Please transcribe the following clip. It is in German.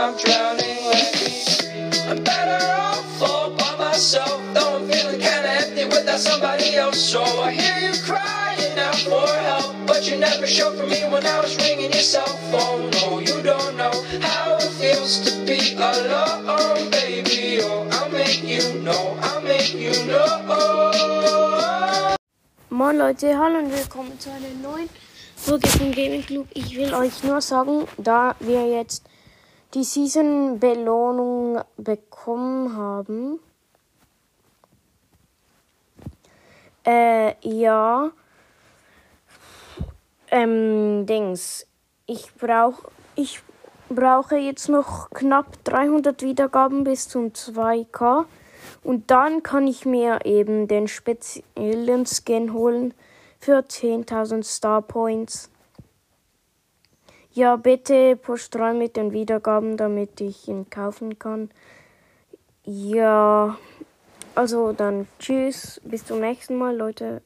I'm drowning. Let me. I'm better off all by myself. Though I'm feeling kinda empty without somebody else. So I hear you crying out for help. But you never showed for me when I was ringing your cell phone. No, you don't know how it feels to be alone, baby. Oh, I'll make you know. I'll make you know. Moin Leute, hallo und willkommen zu einer neuen Folge vom Gaming Club. Ich will euch nur sagen, da wir jetzt die Season-Belohnung bekommen haben, äh, ja, ähm, Dings, ich brauche, ich brauche jetzt noch knapp 300 Wiedergaben bis zum 2K. Und dann kann ich mir eben den speziellen Skin holen für 10.000 Star Points. Ja, bitte pusht rein mit den Wiedergaben, damit ich ihn kaufen kann. Ja, also dann tschüss, bis zum nächsten Mal, Leute.